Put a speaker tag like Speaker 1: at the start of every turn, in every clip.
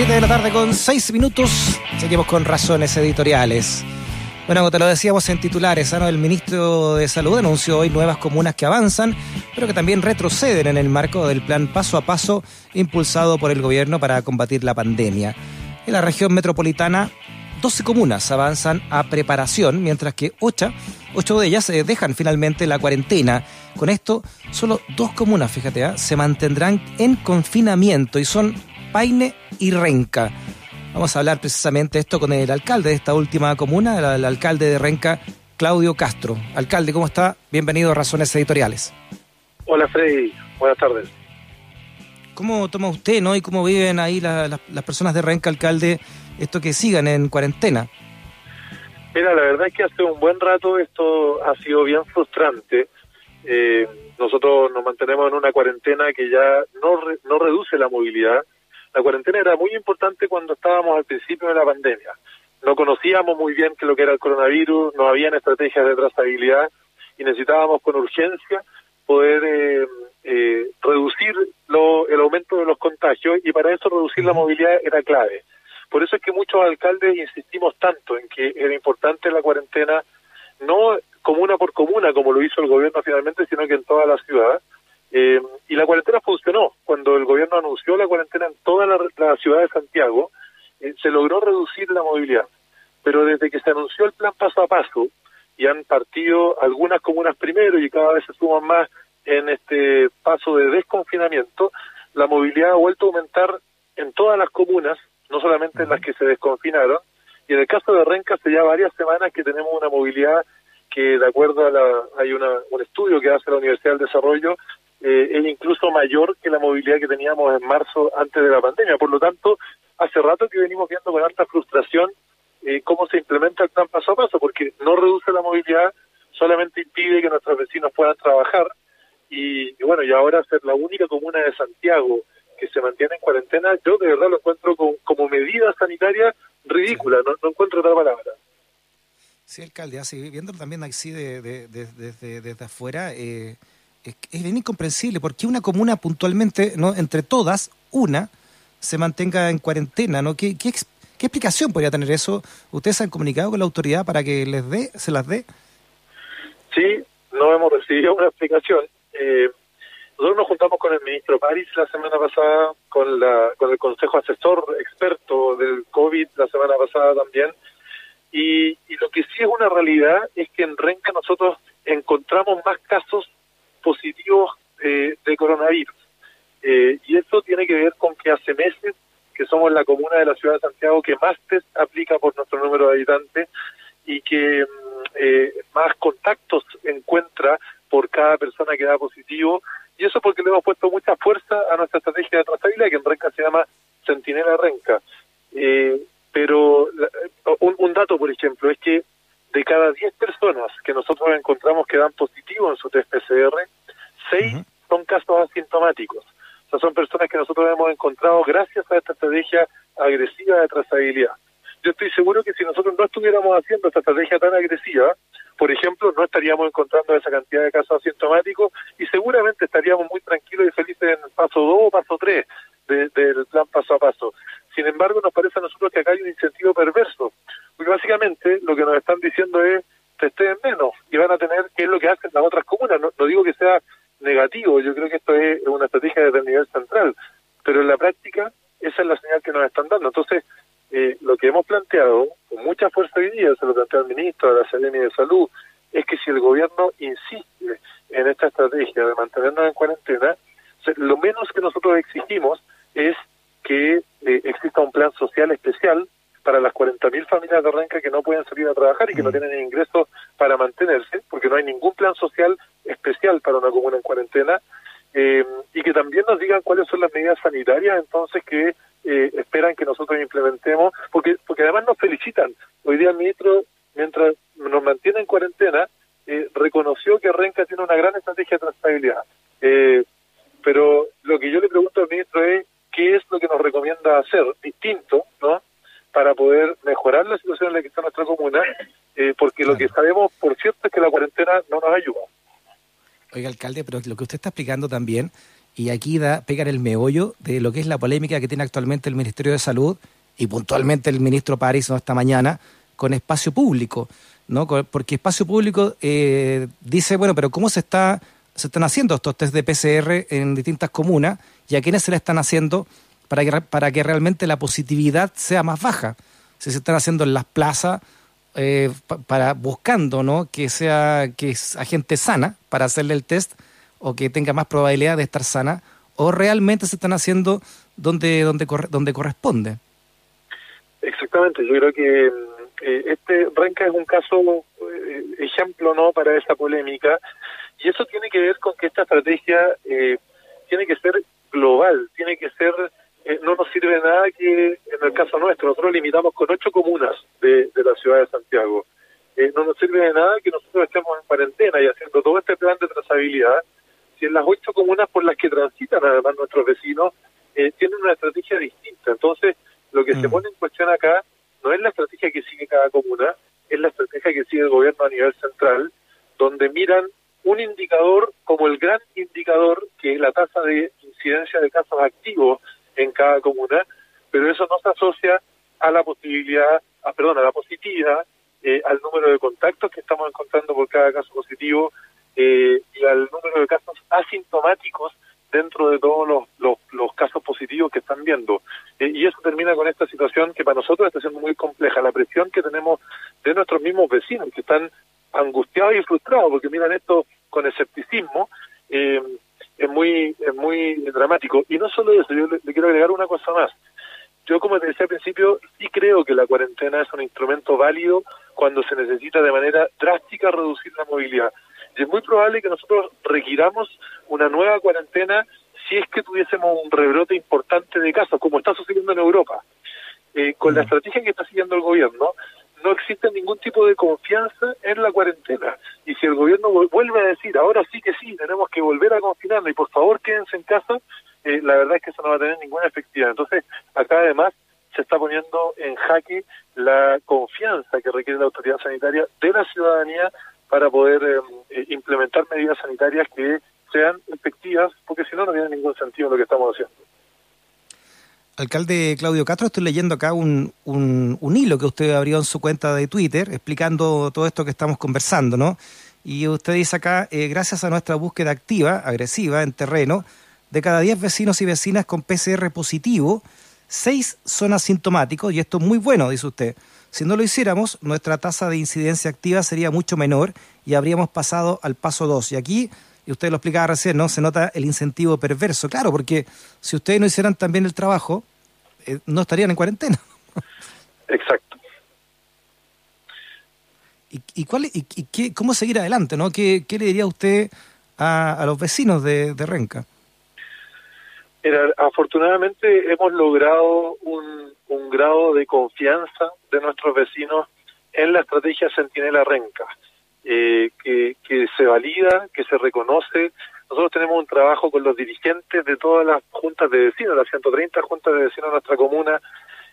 Speaker 1: 7 de la tarde con 6 minutos. Seguimos con razones editoriales. Bueno, como te lo decíamos en titulares, ¿no? el ministro de Salud anunció hoy nuevas comunas que avanzan, pero que también retroceden en el marco del plan paso a paso impulsado por el gobierno para combatir la pandemia. En la región metropolitana, 12 comunas avanzan a preparación, mientras que 8, 8 de ellas eh, dejan finalmente la cuarentena. Con esto, solo dos comunas, fíjate, ¿ah? se mantendrán en confinamiento y son Paine y Renca. Vamos a hablar precisamente esto con el alcalde de esta última comuna, el, alcalde de Renca, Claudio Castro. Alcalde, ¿cómo está? Bienvenido a Razones Editoriales.
Speaker 2: Hola Freddy, buenas tardes.
Speaker 1: ¿Cómo toma usted ¿no? y cómo viven ahí las personas de Renca, alcalde, esto que sigan en cuarentena?
Speaker 2: Mira, la verdad es que hace un buen rato esto ha sido bien frustrante. Eh, nosotros nos mantenemos en una cuarentena que ya no, no reduce la movilidad, la cuarentena era muy importante cuando estábamos al principio de la pandemia. No conocíamos muy bien qué lo que era el coronavirus, no habían estrategias de trazabilidad y necesitábamos con urgencia poder eh, eh, reducir el aumento de los contagios y para eso reducir la movilidad era clave. Por eso es que muchos alcaldes insistimos tanto en que era importante la cuarentena, no comuna por comuna como lo hizo el gobierno finalmente, sino que en toda la ciudad, eh, y la cuarentena funcionó. Cuando el gobierno anunció la cuarentena en toda la, ciudad de Santiago, eh, se logró reducir la movilidad. Pero desde que se anunció el plan paso a paso, y han partido algunas comunas primero y cada vez se suman más en este paso de desconfinamiento, la movilidad ha vuelto a aumentar en todas las comunas, no solamente en las que se desconfinaron, y en el caso de Renca hace ya varias semanas que tenemos una movilidad que de acuerdo a la, hay una, un estudio que hace la Universidad del Desarrollo, eh, es incluso mayor que la movilidad que teníamos en marzo antes de la pandemia. Por lo tanto, hace rato que venimos viendo con alta frustración eh, cómo se implementa el plan paso a paso, porque no reduce la movilidad, solamente impide que nuestros vecinos puedan trabajar. Y, bueno, y ahora ser la única comuna de Santiago que se mantiene en cuarentena, yo de verdad lo encuentro como, medida sanitaria ridícula, no, encuentro otra palabra.
Speaker 1: Sí, alcalde, así, viéndolo también así de, desde afuera, eh, es, bien incomprensible. porque una comuna puntualmente, no entre todas, una, se mantenga en cuarentena? ¿no? ¿Qué, qué, explicación podría tener eso? ¿Ustedes han comunicado con la autoridad para que les dé, se las dé?
Speaker 2: Sí, no hemos recibido una explicación. Eh, nosotros nos juntamos con el ministro París la semana pasada, con, la, con el Consejo Asesor Experto del COVID la semana pasada también, y, y lo que sí es una realidad es que en Renca nosotros encontramos más casos positivos eh, de coronavirus. Eh, y eso tiene que ver con que hace meses que somos la comuna de la ciudad de Santiago que más test aplica por nuestro número de habitantes y que mm, eh, más contactos encuentra por cada persona que da positivo. Y eso porque le hemos puesto mucha fuerza a nuestra estrategia de trazabilidad, que en Renca se llama Centinela Renca. pero un, un dato, por ejemplo, es que de cada 10 personas que nosotros encontramos que dan positivo en su test PCR, 6 son casos asintomáticos. O sea, son personas que nosotros hemos encontrado gracias a esta estrategia agresiva de trazabilidad. Yo estoy seguro que si nosotros no estuviéramos haciendo esta estrategia tan agresiva, por ejemplo, no estaríamos encontrando esa cantidad de casos asintomáticos y seguramente estaríamos muy tranquilos y felices en el paso 2 o paso 3 del plan paso a paso. Sin embargo, nos parece a nosotros que acá hay un incentivo perverso, porque básicamente lo que nos están diciendo es testeen menos y van a tener qué es lo que hacen las otras comunas. No, digo que sea negativo, yo creo que esto es una estrategia desde el nivel central, pero en la práctica esa es la señal que nos están dando. Entonces, eh, lo que hemos planteado con mucha fuerza hoy día, se lo plantea el ministro de la Seremi de Salud, es que si el gobierno insiste en esta estrategia de mantenernos en cuarentena, lo menos que nosotros exigimos es que eh, exista un plan social especial para las 40.000 familias de Renca que no pueden salir a trabajar y que no mm. tienen ingresos para mantenerse, porque no hay ningún plan social especial para una comuna en cuarentena, eh, y que también nos digan cuáles son las medidas sanitarias entonces que eh, esperan que nosotros implementemos, porque porque además nos felicitan. Hoy día el ministro, mientras nos mantiene en cuarentena, eh, reconoció que Renca tiene una gran estrategia de trazabilidad. pero lo que yo le pregunto al ministro es qué es lo que nos recomienda hacer distinto, ¿no? Para poder mejorar la situación en la que está nuestra comuna, eh, porque lo que sabemos, por cierto, es que la cuarentena no nos ayuda.
Speaker 1: Oiga, alcalde, pero lo que usted está explicando también, y aquí da, pega el meollo de lo que es la polémica que tiene actualmente el Ministerio de Salud y puntualmente el ministro París ¿no? esta mañana con espacio público, ¿no? Porque espacio público eh, dice, bueno, pero ¿cómo se está se están haciendo estos test de PCR en distintas comunas y a quiénes se le están haciendo para que, para que realmente la positividad sea más baja? Si se están haciendo en las plazas eh, para buscando ¿no? que sea que es gente sana para hacerle el test o que tenga más probabilidad de estar sana o realmente se están haciendo donde donde donde corresponde
Speaker 2: exactamente yo creo que eh, este Renca es un caso eh, ejemplo no para esa polémica y eso tiene que ver con que esta estrategia tiene que ser global tiene que ser eh, no nos sirve de nada que en el caso nuestro, nosotros limitamos con ocho comunas de, la ciudad de Santiago. Eh, no nos sirve de nada que nosotros estemos en cuarentena y haciendo todo este plan de trazabilidad, si en las ocho comunas por las que transitan además nuestros vecinos eh, tienen una estrategia distinta. Entonces, lo que se mm. pone en cuestión acá no es la estrategia que sigue cada comuna, es la estrategia que sigue el gobierno a nivel central, donde miran un indicador como el gran indicador, que es la tasa de incidencia de casos activos en cada comuna, pero eso no se asocia a la posibilidad, a, perdón, a la positividad, eh, al número de contactos que estamos encontrando por cada caso positivo eh, y al número de casos asintomáticos dentro de todos los, casos positivos que están viendo. Eh, y eso termina con esta situación que para nosotros está siendo muy compleja, la presión que tenemos de nuestros mismos vecinos, que están angustiados y frustrados porque miran esto con escepticismo. Eh, es muy es muy dramático. Y no solo eso, yo le, quiero agregar una cosa más. Yo, como te decía al principio, sí creo que la cuarentena es un instrumento válido cuando se necesita de manera drástica reducir la movilidad. Y es muy probable que nosotros requiramos una nueva cuarentena si es que tuviésemos un rebrote importante de casos, como está sucediendo en Europa. Eh, con la mm. estrategia que está siguiendo el gobierno, no existe ningún tipo de confianza en la cuarentena. Y si el gobierno vuelve a decir, ahora sí que sí, tenemos que volver a confinarnos y por favor quédense en casa, eh, la verdad es que eso no va a tener ninguna efectividad. Entonces, acá además se está poniendo en jaque la confianza que requiere la autoridad sanitaria de la ciudadanía para poder em, eh, implementar medidas sanitarias que sean efectivas, porque si no, no tiene ningún sentido lo que estamos haciendo.
Speaker 1: Alcalde Claudio Castro, estoy leyendo acá un, un, hilo que usted abrió en su cuenta de Twitter explicando todo esto que estamos conversando, ¿no? Y usted dice acá, eh, gracias a nuestra búsqueda activa, agresiva, en terreno, de cada 10 vecinos y vecinas con PCR positivo, 6 son asintomáticos, y esto es muy bueno, dice usted. Si no lo hiciéramos, nuestra tasa de incidencia activa sería mucho menor y habríamos pasado al paso 2. Y aquí y usted lo explicaba recién, ¿no? Se nota el incentivo perverso. Claro, porque si ustedes no hicieran también el trabajo, eh, no estarían en cuarentena.
Speaker 2: Exacto.
Speaker 1: ¿Y, y, cuál, y, qué, cómo seguir adelante? ¿no? ¿Qué, qué le diría usted a, a los vecinos de, de Renca?
Speaker 2: afortunadamente hemos logrado un, un grado de confianza de nuestros vecinos en la estrategia Centinela Renca, eh, que, que se valida, que se reconoce, nosotros tenemos un trabajo con los dirigentes de todas las juntas de vecinos, las 130 juntas de vecinos de nuestra comuna.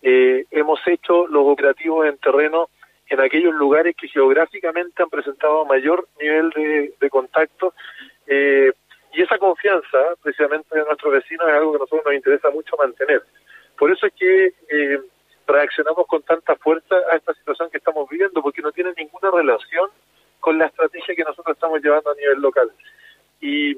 Speaker 2: Eh, hemos hecho los operativos en terreno en aquellos lugares que geográficamente han presentado mayor nivel de, contacto. Eh, y esa confianza, precisamente de nuestros vecinos, es algo que a nosotros nos interesa mucho mantener. Por eso es que eh, reaccionamos con tanta fuerza a esta situación que estamos viviendo, porque no tiene ninguna relación con la estrategia que nosotros estamos llevando a nivel local. Y,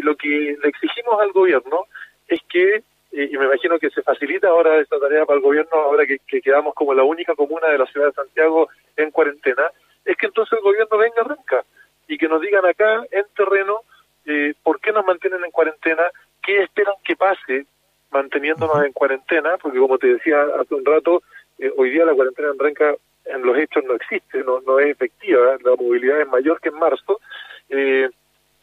Speaker 2: lo que le exigimos al gobierno es que, eh, y me imagino que se facilita ahora esta tarea para el gobierno, ahora que, quedamos como la única comuna de la ciudad de Santiago en cuarentena, es que entonces el gobierno venga a y que nos digan acá en terreno eh, por qué nos mantienen en cuarentena, qué esperan que pase manteniéndonos en cuarentena, porque como te decía hace un rato, eh, hoy día la cuarentena en Renca en los hechos no existe, no, no es efectiva, la movilidad es mayor que en marzo, eh, y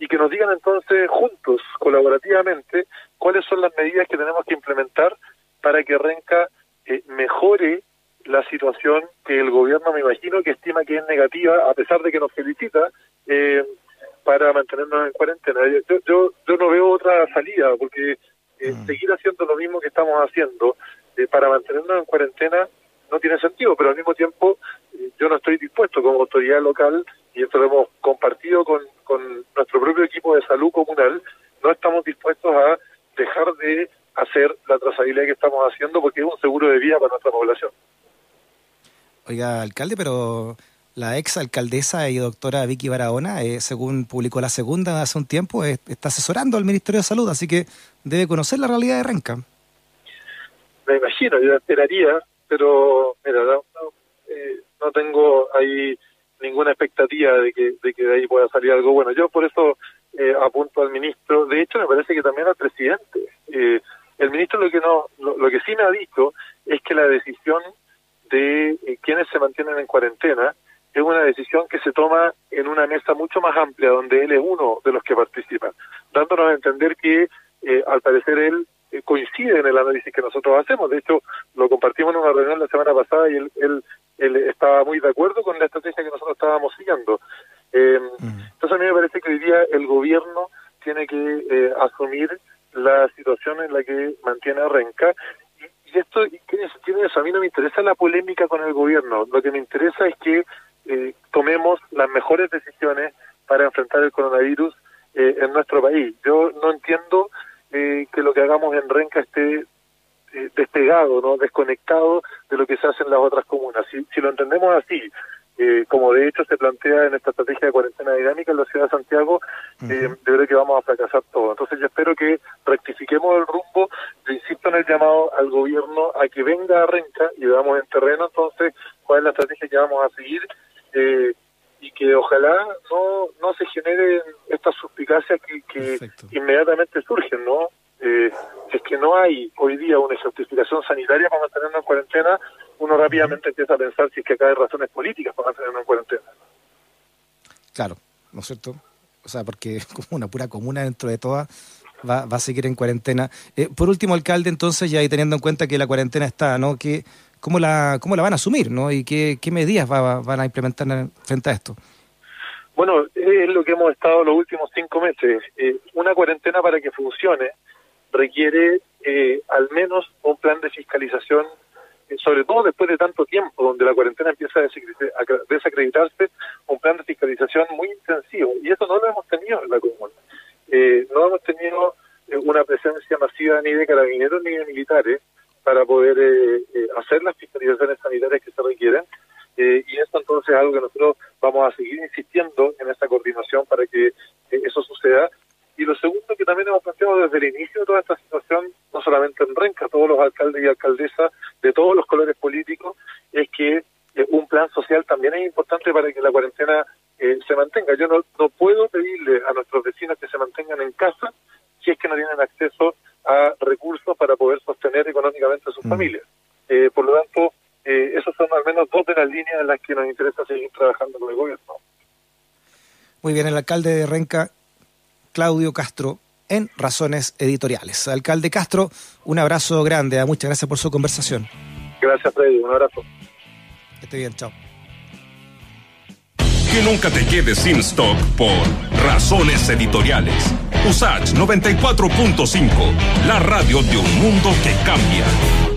Speaker 2: que nos digan entonces juntos, colaborativamente, cuáles son las medidas que tenemos que implementar para que Renca eh, mejore la situación que el gobierno, me imagino, que estima que es negativa, a pesar de que nos felicita, eh, para mantenernos en cuarentena. Yo, yo, yo no veo otra salida, porque eh, mm. seguir haciendo lo mismo que estamos haciendo para mantenernos en cuarentena no tiene sentido, pero al mismo tiempo yo no estoy dispuesto como autoridad local, y esto lo hemos compartido con, con nuestro propio equipo de salud comunal, no estamos dispuestos a dejar de hacer la trazabilidad que estamos haciendo porque es un seguro de vida para nuestra población.
Speaker 1: Oiga, alcalde, pero la ex alcaldesa y doctora Vicky Barahona, eh, según publicó la segunda hace un tiempo, está asesorando al Ministerio de Salud, así que debe conocer la realidad de Renca.
Speaker 2: Me imagino, yo esperaría, pero mira, no, eh, no tengo ahí ninguna expectativa de que, de que de ahí pueda salir algo bueno. Yo por eso eh, apunto al ministro, de hecho me parece que también al presidente. Eh, el ministro lo que no, lo, que sí me ha dicho es que la decisión de eh, quienes se mantienen en cuarentena es una decisión que se toma en una mesa mucho más amplia, donde él es uno de los que participan, dándonos a entender que eh, al parecer él eh, coincide en el análisis que nosotros hacemos. De hecho, lo compartimos en una reunión la semana pasada y él, él, él estaba muy de acuerdo con la estrategia que nosotros estábamos siguiendo. Eh, Entonces a mí me parece que hoy día el gobierno tiene que eh, asumir la situación en la que mantiene a Renca y, y esto, ¿qué tiene eso? A mí no me interesa la polémica con el gobierno, lo que me interesa es que eh, tomemos las mejores decisiones para enfrentar el coronavirus eh, en nuestro país. Yo no entiendo eh, que lo que hagamos en Renca esté despegado, no desconectado de lo que se hace en las otras comunas. Si, si lo entendemos así, eh, como de hecho se plantea en esta estrategia de cuarentena dinámica en la ciudad de Santiago, eh, de verdad que vamos a fracasar todo. Entonces yo espero que rectifiquemos el rumbo, yo insisto en el llamado al gobierno a que venga a Renca y veamos en terreno entonces cuál es la estrategia que vamos a seguir eh, y que ojalá no, no se generen estas suspicacias que, que inmediatamente surgen, ¿no? Eh, si es que no hay hoy día una certificación sanitaria para mantenernos en cuarentena, uno rápidamente empieza a pensar si es que acá hay razones políticas para mantenernos en cuarentena.
Speaker 1: Claro, ¿no es cierto? O sea, porque como una pura comuna dentro de todas va, va a seguir en cuarentena. Eh, por último, alcalde, entonces, ya ahí teniendo en cuenta que la cuarentena está, ¿no? Que, ¿cómo, la, ¿Cómo la van a asumir, no? ¿Y qué, qué medidas va, van a implementar frente a esto?
Speaker 2: Bueno, es lo que hemos estado los últimos cinco meses. Eh, una cuarentena para que funcione requiere eh, al menos un plan de fiscalización, eh, sobre todo después de tanto tiempo, donde la cuarentena empieza a desacreditarse, un plan de fiscalización muy intensivo. Y eso no lo hemos tenido en la comuna. Eh, no hemos tenido eh, una presencia masiva ni de carabineros ni de militares para poder eh, hacer las fiscalizaciones sanitarias que se requieren. y eso entonces es algo que nosotros vamos a seguir insistiendo en esa coordinación para que eso suceda y lo segundo que también hemos planteado desde el inicio de toda esta situación, no solamente en Renca, todos los alcaldes y alcaldesas de todos los colores políticos, es que eh, un plan social también es importante para que la cuarentena eh, se mantenga. Yo no, no puedo pedirle a nuestros vecinos que se mantengan en casa si es que no tienen acceso a recursos para poder sostener económicamente a sus mm. familias. Eh, por lo tanto, eh, esos son al menos dos de las líneas en las que nos interesa seguir trabajando con el gobierno.
Speaker 1: Muy bien, el alcalde de Renca Claudio Castro en Razones Editoriales. Alcalde Castro, un abrazo grande, ¿ah? muchas gracias por su conversación.
Speaker 2: Gracias, Freddy, un abrazo.
Speaker 1: Que esté bien, chao.
Speaker 3: Que nunca te quedes sin stock por Razones Editoriales. USACH 94.5, la radio de un mundo que cambia.